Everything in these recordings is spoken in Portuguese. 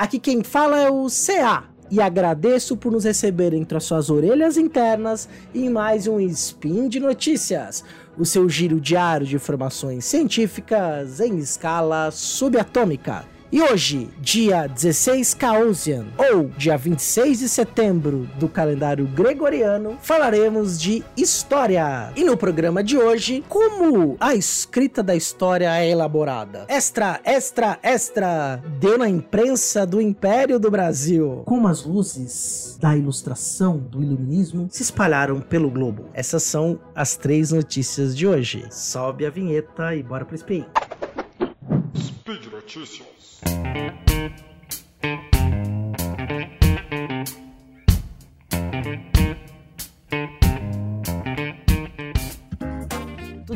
Aqui quem fala é o CA. E agradeço por nos receber entre as suas orelhas internas em mais um Spin de Notícias, o seu giro diário de informações científicas em escala subatômica. E hoje, dia 16 Caosian, ou dia 26 de setembro do calendário gregoriano, falaremos de história. E no programa de hoje, como a escrita da história é elaborada. Extra, extra, extra! Deu na imprensa do Império do Brasil. Como as luzes da ilustração do iluminismo se espalharam pelo globo. Essas são as três notícias de hoje. Sobe a vinheta e bora pro spin. Speed Notícias.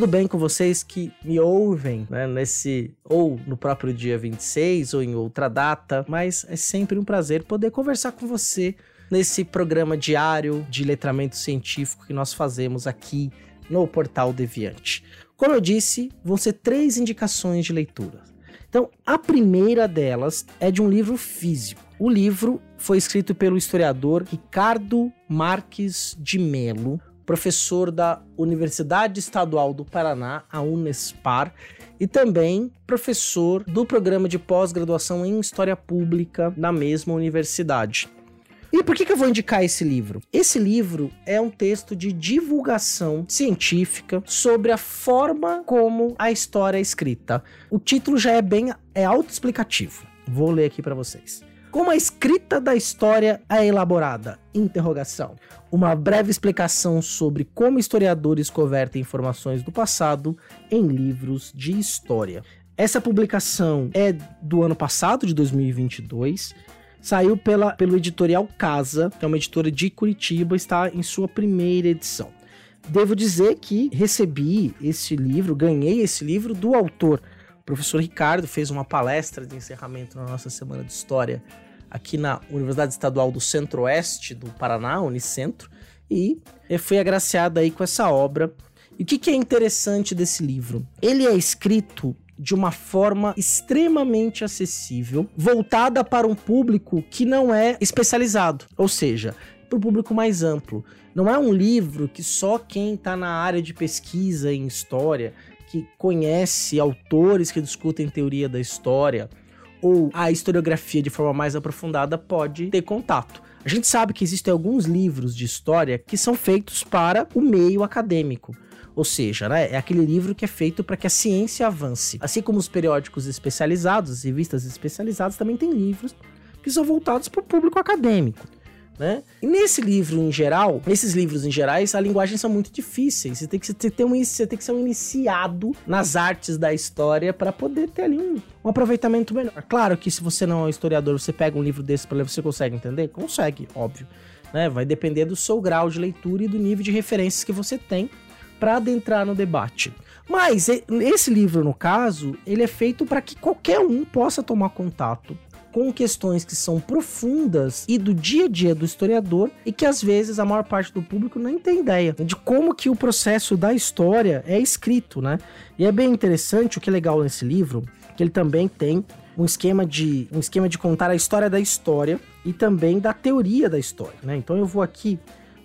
Tudo bem com vocês que me ouvem né, nesse ou no próprio dia 26 ou em outra data, mas é sempre um prazer poder conversar com você nesse programa diário de letramento científico que nós fazemos aqui no Portal Deviante. Como eu disse, vão ser três indicações de leitura. Então, a primeira delas é de um livro físico. O livro foi escrito pelo historiador Ricardo Marques de Melo, professor da Universidade Estadual do Paraná, a Unespar, e também professor do programa de pós-graduação em História Pública na mesma universidade. E por que, que eu vou indicar esse livro? Esse livro é um texto de divulgação científica sobre a forma como a história é escrita. O título já é bem é autoexplicativo. Vou ler aqui para vocês. Como a escrita da história é elaborada? Interrogação. Uma breve explicação sobre como historiadores convertem informações do passado em livros de história. Essa publicação é do ano passado, de 2022 saiu pela, pelo editorial Casa, que é uma editora de Curitiba, está em sua primeira edição. Devo dizer que recebi esse livro, ganhei esse livro do autor. O professor Ricardo fez uma palestra de encerramento na nossa Semana de História aqui na Universidade Estadual do Centro-Oeste do Paraná, Unicentro, e foi agraciado aí com essa obra. E o que, que é interessante desse livro? Ele é escrito de uma forma extremamente acessível, voltada para um público que não é especializado, ou seja, para o público mais amplo. Não é um livro que só quem está na área de pesquisa em história, que conhece autores que discutem teoria da história ou a historiografia de forma mais aprofundada pode ter contato. A gente sabe que existem alguns livros de história que são feitos para o meio acadêmico. Ou seja, né, é aquele livro que é feito para que a ciência avance. Assim como os periódicos especializados, as revistas especializadas, também tem livros que são voltados para o público acadêmico. Né? E nesse livro em geral, nesses livros em gerais, a linguagem são muito difíceis. Você tem que, ter um, você tem que ser um iniciado nas artes da história para poder ter ali um, um, aproveitamento melhor. Claro que se você não é um historiador, você pega um livro desse para ler, você consegue entender? Consegue, óbvio. Né? Vai depender do seu grau de leitura e do nível de referências que você tem para adentrar no debate. Mas esse livro, no caso, ele é feito para que qualquer um possa tomar contato com questões que são profundas e do dia a dia do historiador e que às vezes a maior parte do público nem tem ideia de como que o processo da história é escrito, né? E é bem interessante o que é legal nesse livro, que ele também tem um esquema de um esquema de contar a história da história e também da teoria da história, né? Então eu vou aqui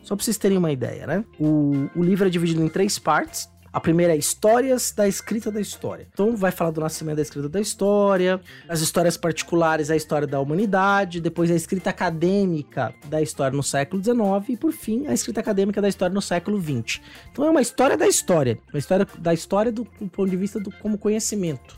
só para vocês terem uma ideia, né? O, o livro é dividido em três partes. A primeira é Histórias da Escrita da História. Então vai falar do nascimento da escrita da história, as histórias particulares, a história da humanidade, depois a escrita acadêmica da história no século XIX e por fim a escrita acadêmica da história no século XX. Então é uma história da história, uma história da história do, do ponto de vista do como conhecimento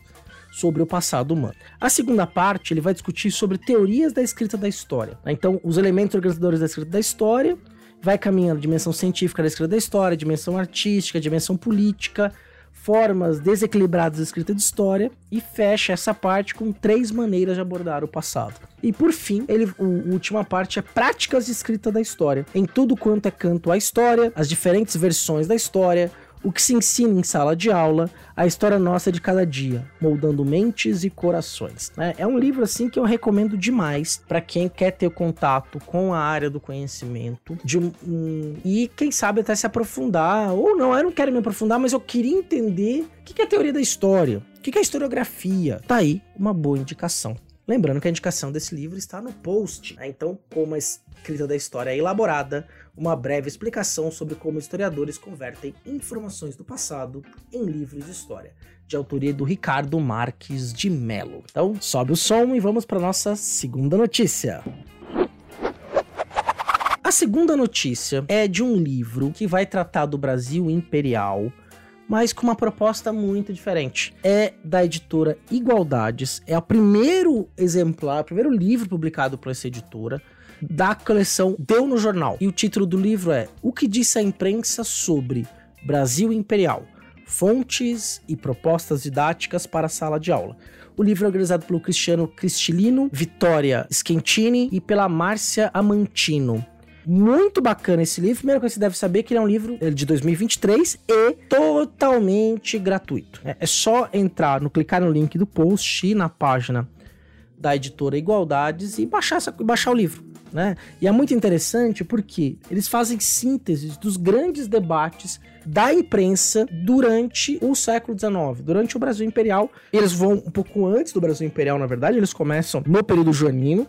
sobre o passado humano. A segunda parte ele vai discutir sobre teorias da escrita da história. Então os elementos organizadores da escrita da história vai caminhando dimensão científica da escrita da história, dimensão artística, dimensão política, formas desequilibradas da escrita de história e fecha essa parte com três maneiras de abordar o passado. E por fim, ele, a última parte é práticas de escrita da história, em tudo quanto é canto à história, as diferentes versões da história, o que se ensina em sala de aula, a história nossa de cada dia, moldando mentes e corações. Né? É um livro assim que eu recomendo demais para quem quer ter contato com a área do conhecimento de um, e quem sabe até se aprofundar ou não. Eu não quero me aprofundar, mas eu queria entender o que é a teoria da história, o que é a historiografia. Tá aí uma boa indicação. Lembrando que a indicação desse livro está no post. Né? Então, como a escrita da história é elaborada, uma breve explicação sobre como historiadores convertem informações do passado em livros de história, de autoria do Ricardo Marques de Mello. Então, sobe o som e vamos para nossa segunda notícia. A segunda notícia é de um livro que vai tratar do Brasil imperial, mas com uma proposta muito diferente. É da editora Igualdades, é o primeiro exemplar, o primeiro livro publicado por essa editora da coleção Deu no Jornal. E o título do livro é O que disse a imprensa sobre Brasil Imperial: Fontes e propostas didáticas para a sala de aula. O livro é organizado pelo Cristiano Cristilino, Vitória Schentini e pela Márcia Amantino. Muito bacana esse livro. Primeira coisa que você deve saber é que ele é um livro é de 2023 e totalmente gratuito. É, é só entrar no clicar no link do post na página da editora Igualdades e baixar, essa, baixar o livro. Né? E é muito interessante porque eles fazem sínteses dos grandes debates da imprensa durante o século XIX, durante o Brasil Imperial. Eles vão um pouco antes do Brasil Imperial, na verdade, eles começam no período joanino,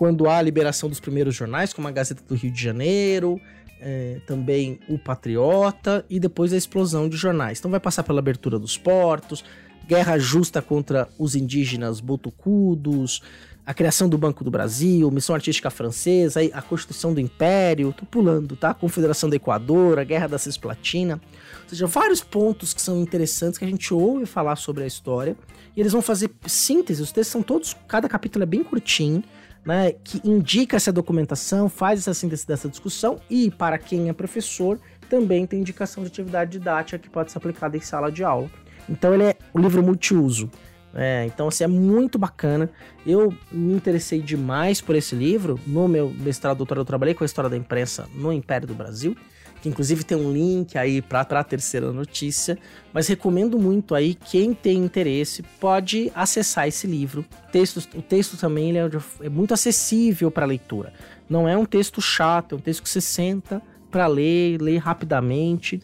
quando há a liberação dos primeiros jornais, como a Gazeta do Rio de Janeiro, é, também o Patriota e depois a explosão de jornais. Então vai passar pela abertura dos portos, guerra justa contra os indígenas botucudos, a criação do Banco do Brasil, missão artística francesa, a Constituição do Império, tô pulando, tá? Confederação do Equador, a Guerra da Cisplatina. Ou seja, vários pontos que são interessantes que a gente ouve falar sobre a história. E eles vão fazer síntese, os textos são todos, cada capítulo é bem curtinho né, que indica essa documentação, faz essa síntese dessa discussão e para quem é professor também tem indicação de atividade didática que pode ser aplicada em sala de aula. Então ele é um livro multiuso. É, então, assim, é muito bacana. Eu me interessei demais por esse livro. No meu mestrado, doutorado, eu trabalhei com a história da imprensa no Império do Brasil que inclusive tem um link aí para a terceira notícia, mas recomendo muito aí quem tem interesse pode acessar esse livro. O texto, o texto também é, é muito acessível para leitura. Não é um texto chato, é um texto que você senta para ler, ler rapidamente.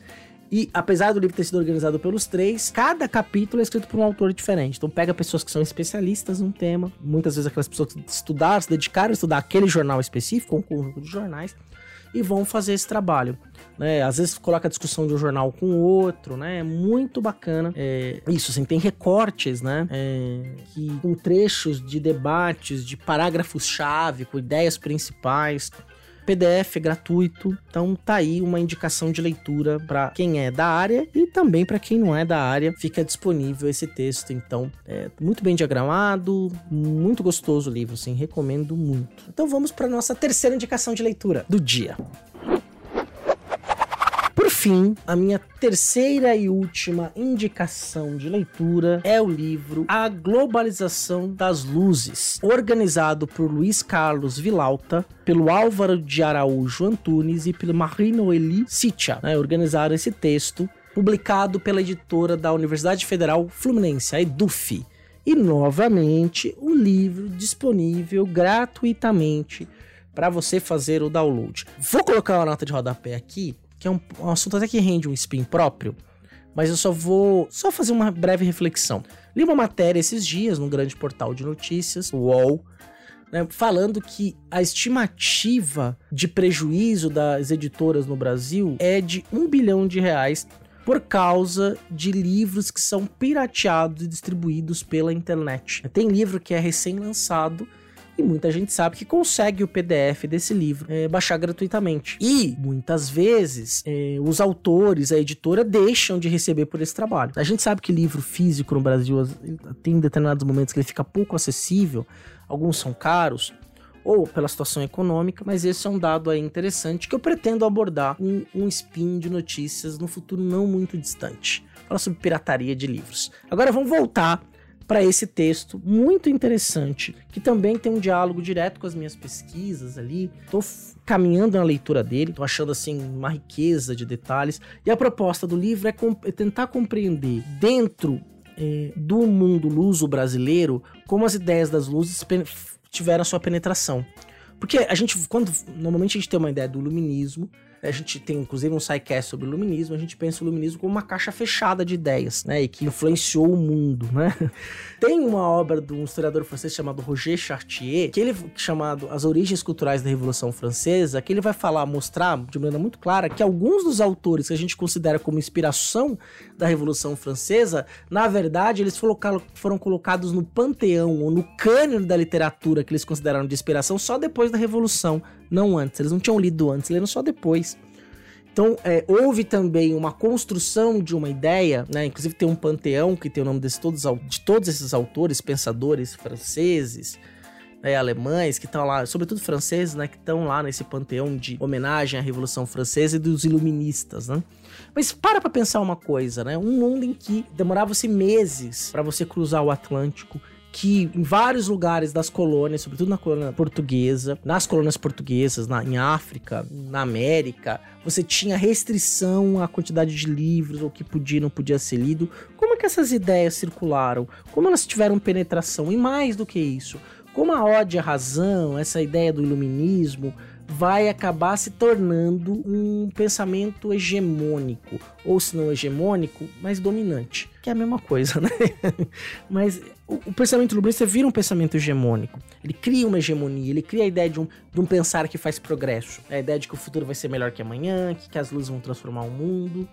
E apesar do livro ter sido organizado pelos três, cada capítulo é escrito por um autor diferente. Então pega pessoas que são especialistas num tema, muitas vezes aquelas pessoas que estudaram, se dedicaram a estudar aquele jornal específico, um conjunto de jornais, e vão fazer esse trabalho. Né? Às vezes coloca a discussão de um jornal com o outro, né? É muito bacana. É, isso, assim, tem recortes, né? É, que, com trechos de debates, de parágrafos-chave, com ideias principais. PDF é gratuito, então tá aí uma indicação de leitura para quem é da área e também para quem não é da área. Fica disponível esse texto, então é muito bem diagramado, muito gostoso o livro, sim, recomendo muito. Então vamos para nossa terceira indicação de leitura do dia fim, a minha terceira e última indicação de leitura é o livro A Globalização das Luzes, organizado por Luiz Carlos Vilauta, pelo Álvaro de Araújo Antunes e pelo Marino Eli Sitia. Né, organizaram esse texto, publicado pela editora da Universidade Federal Fluminense, a EDUF. E novamente, o livro disponível gratuitamente para você fazer o download. Vou colocar uma nota de rodapé aqui que é um, um assunto até que rende um spin próprio, mas eu só vou só fazer uma breve reflexão. Li uma matéria esses dias no grande portal de notícias, UOL, né, falando que a estimativa de prejuízo das editoras no Brasil é de um bilhão de reais por causa de livros que são pirateados e distribuídos pela internet. Tem livro que é recém-lançado e muita gente sabe que consegue o PDF desse livro é, baixar gratuitamente. E muitas vezes é, os autores, a editora, deixam de receber por esse trabalho. A gente sabe que livro físico no Brasil tem determinados momentos que ele fica pouco acessível, alguns são caros, ou pela situação econômica, mas esse é um dado aí interessante que eu pretendo abordar um, um spin de notícias no futuro não muito distante. Falar sobre pirataria de livros. Agora vamos voltar para esse texto muito interessante, que também tem um diálogo direto com as minhas pesquisas ali. Tô caminhando na leitura dele, tô achando assim uma riqueza de detalhes. E a proposta do livro é, comp é tentar compreender dentro é, do mundo luso brasileiro como as ideias das luzes tiveram a sua penetração. Porque a gente, quando normalmente a gente tem uma ideia do iluminismo, A gente tem inclusive um sidecast sobre o iluminismo, a gente pensa o iluminismo como uma caixa fechada de ideias, né? E que influenciou o mundo, né? Tem uma obra de um historiador francês chamado Roger Chartier, que ele chamado As Origens Culturais da Revolução Francesa, que ele vai falar, mostrar de maneira muito clara que alguns dos autores que a gente considera como inspiração da Revolução Francesa, na verdade, eles foram colocados no panteão ou no cânone da literatura que eles consideraram de inspiração só depois da Revolução, não antes. Eles não tinham lido antes, leram só depois. Então, é, houve também uma construção de uma ideia, né? Inclusive tem um panteão que tem o nome desse, todos, de todos esses autores, pensadores franceses, né, alemães, que estão lá, sobretudo franceses, né? Que estão lá nesse panteão de homenagem à Revolução Francesa e dos iluministas, né? Mas para pra pensar uma coisa, né? Um mundo em que demorava-se meses para você cruzar o Atlântico que em vários lugares das colônias, sobretudo na colônia portuguesa, nas colônias portuguesas, na, em África, na América, você tinha restrição à quantidade de livros, ou que podia não podia ser lido. Como é que essas ideias circularam? Como elas tiveram penetração? E mais do que isso, como a ódio à razão, essa ideia do iluminismo, vai acabar se tornando um pensamento hegemônico, ou se não hegemônico, mas dominante, que é a mesma coisa, né? mas o, o pensamento iluminista vira um pensamento hegemônico. Ele cria uma hegemonia, ele cria a ideia de um, de um pensar que faz progresso, a ideia de que o futuro vai ser melhor que amanhã, que, que as luzes vão transformar o mundo.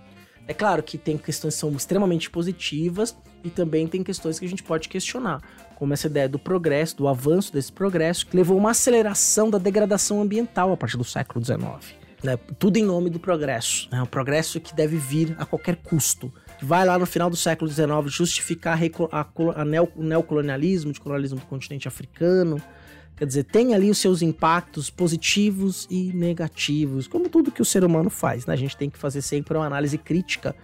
É claro que tem questões que são extremamente positivas e também tem questões que a gente pode questionar, como essa ideia do progresso, do avanço desse progresso, que levou a uma aceleração da degradação ambiental a partir do século XIX. Né? Tudo em nome do progresso. Né? O progresso que deve vir a qualquer custo. Vai lá no final do século XIX justificar a, a, a neo, o neocolonialismo, o colonialismo do continente africano, Quer dizer, tem ali os seus impactos positivos e negativos, como tudo que o ser humano faz, né? A gente tem que fazer sempre uma análise crítica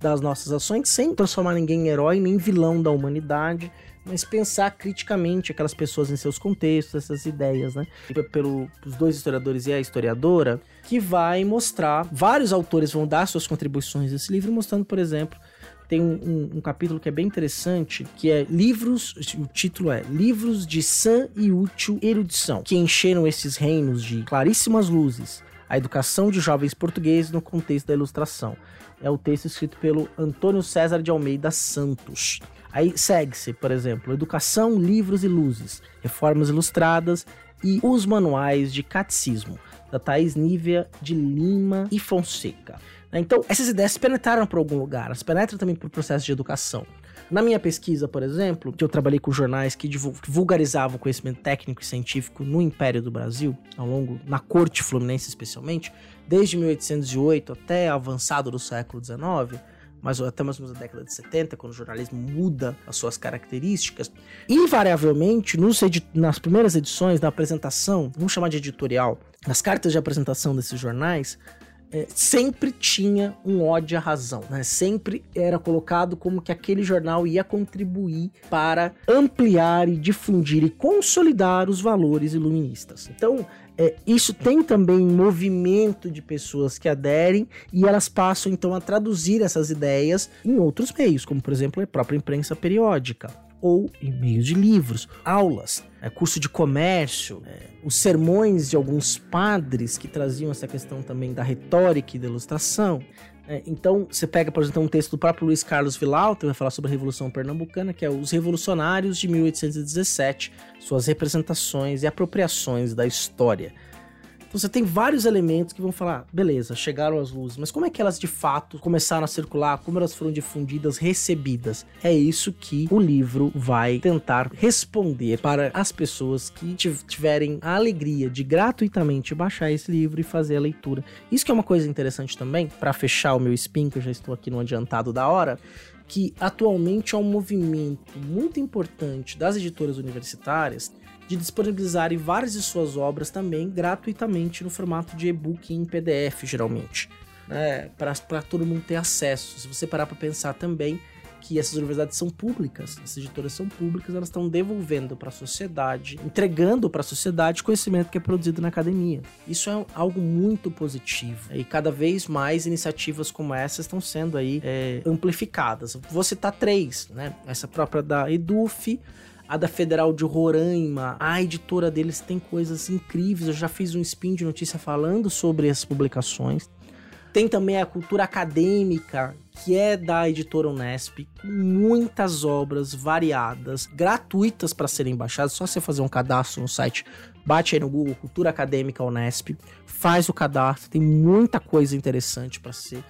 das nossas ações, sem transformar ninguém em herói nem vilão da humanidade, mas pensar criticamente aquelas pessoas em seus contextos, essas ideias, né? Pelos dois historiadores e a historiadora, que vai mostrar, vários autores vão dar suas contribuições nesse livro, mostrando, por exemplo, tem um, um, um, capítulo que é bem interessante, que é livros, o título é Livros de sã e útil erudição, que encheram esses reinos de claríssimas luzes, a educação de jovens portugueses no contexto da ilustração. É o texto escrito pelo Antônio César de Almeida Santos. Aí segue-se, por exemplo, Educação, Livros e Luzes, Reformas Ilustradas e os Manuais de Catecismo, da Thais Nívia de Lima e Fonseca. Né? Então, essas ideias penetraram por algum lugar, elas penetram também por processo de educação. Na minha pesquisa, por exemplo, que eu trabalhei com jornais que vulgarizavam conhecimento técnico e científico no Império do Brasil, ao longo, na corte fluminense especialmente, desde 1808 até avançado do século XIX, mas até mais ou menos a década de 70, quando o jornalismo muda as suas características, invariavelmente, nas primeiras edições, na apresentação, vamos chamar de editorial, nas cartas de apresentação desses jornais, é, sempre tinha um ódio à razão, né? Sempre era colocado como que aquele jornal ia contribuir para ampliar e difundir e consolidar os valores iluministas. Então, é, isso tem também movimento de pessoas que aderem e elas passam então a traduzir essas ideias em outros meios, como por exemplo a própria imprensa periódica ou em meios de livros, aulas, é, curso de comércio, é, os sermões de alguns padres que traziam essa questão também da retórica e da ilustração. É, então, você pega, por exemplo, um texto do próprio Luiz Carlos Villalta, vai falar sobre a Revolução Pernambucana, que é Os Revolucionários de 1817, suas representações e apropriações da história. Você tem vários elementos que vão falar, beleza, chegaram as luzes, mas como é que elas de fato começaram a circular, como elas foram difundidas, recebidas? É isso que o livro vai tentar responder para as pessoas que tiverem a alegria de gratuitamente baixar esse livro e fazer a leitura. Isso que é uma coisa interessante também, para fechar o meu spin, que eu já estou aqui no adiantado da hora, que atualmente é um movimento muito importante das editoras universitárias de disponibilizarem várias de suas obras também gratuitamente no formato de e-book em PDF, geralmente, né, para todo mundo ter acesso. Se você parar para pensar também que essas universidades são públicas, essas editoras são públicas, elas estão devolvendo para a sociedade, entregando para a sociedade conhecimento que é produzido na academia. Isso é algo muito positivo e cada vez mais iniciativas como essa estão sendo aí é, amplificadas. Vou citar três, né? Essa própria da Eduf, a da Federal de Roraima, a editora deles tem coisas incríveis. Eu já fiz um spin de notícia falando sobre essas publicações. Tem também a cultura acadêmica, que é da editora Unesp, com muitas obras variadas, gratuitas para serem baixadas. Só você fazer um cadastro no site, bate aí no Google Cultura Acadêmica Unesp, faz o cadastro, tem muita coisa interessante para ser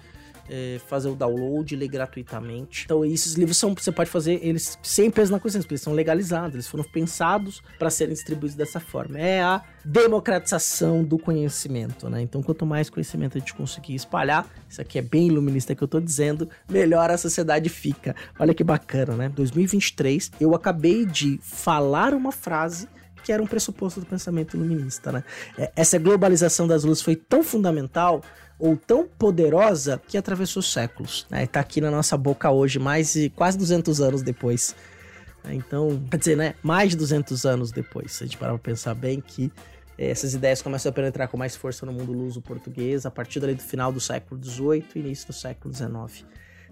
é, fazer o download, ler gratuitamente. Então, esses livros são, você pode fazer eles sem peso na consciência, porque eles são legalizados, eles foram pensados para serem distribuídos dessa forma. É a democratização do conhecimento, né? Então, quanto mais conhecimento a gente conseguir espalhar, isso aqui é bem iluminista que eu tô dizendo, melhor a sociedade fica. Olha que bacana, né? 2023, eu acabei de falar uma frase que era um pressuposto do pensamento iluminista, né? É, essa globalização das luzes foi tão fundamental ou tão poderosa que atravessou séculos. Né? Tá aqui na nossa boca hoje, mais de quase 200 anos depois. Então, quer dizer, né? Mais de 200 anos depois, se a gente parar pra pensar bem que eh, essas ideias começam a penetrar com mais força no mundo luso-português a partir do final do século XVIII e início do século XIX.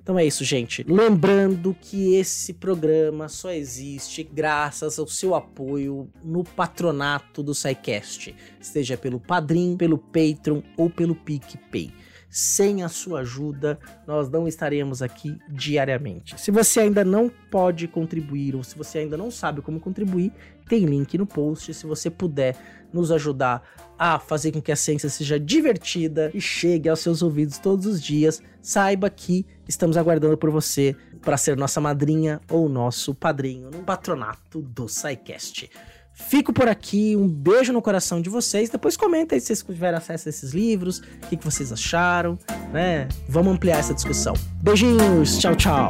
Então é isso, gente. Lembrando que esse programa só existe graças ao seu apoio no patronato do SciCast, seja pelo Padrim, pelo Patreon ou pelo PicPay. Sem a sua ajuda, nós não estaremos aqui diariamente. Se você ainda não pode contribuir ou se você ainda não sabe como contribuir, tem link no post. Se você puder nos ajudar a fazer com que a ciência seja divertida e chegue aos seus ouvidos todos os dias, saiba que estamos aguardando por você para ser nossa madrinha ou nosso padrinho no patronato do SciCast. Fico por aqui, um beijo no coração de vocês. Depois comenta aí se vocês tiveram acesso a esses livros, o que, que vocês acharam, né? Vamos ampliar essa discussão. Beijinhos, tchau, tchau.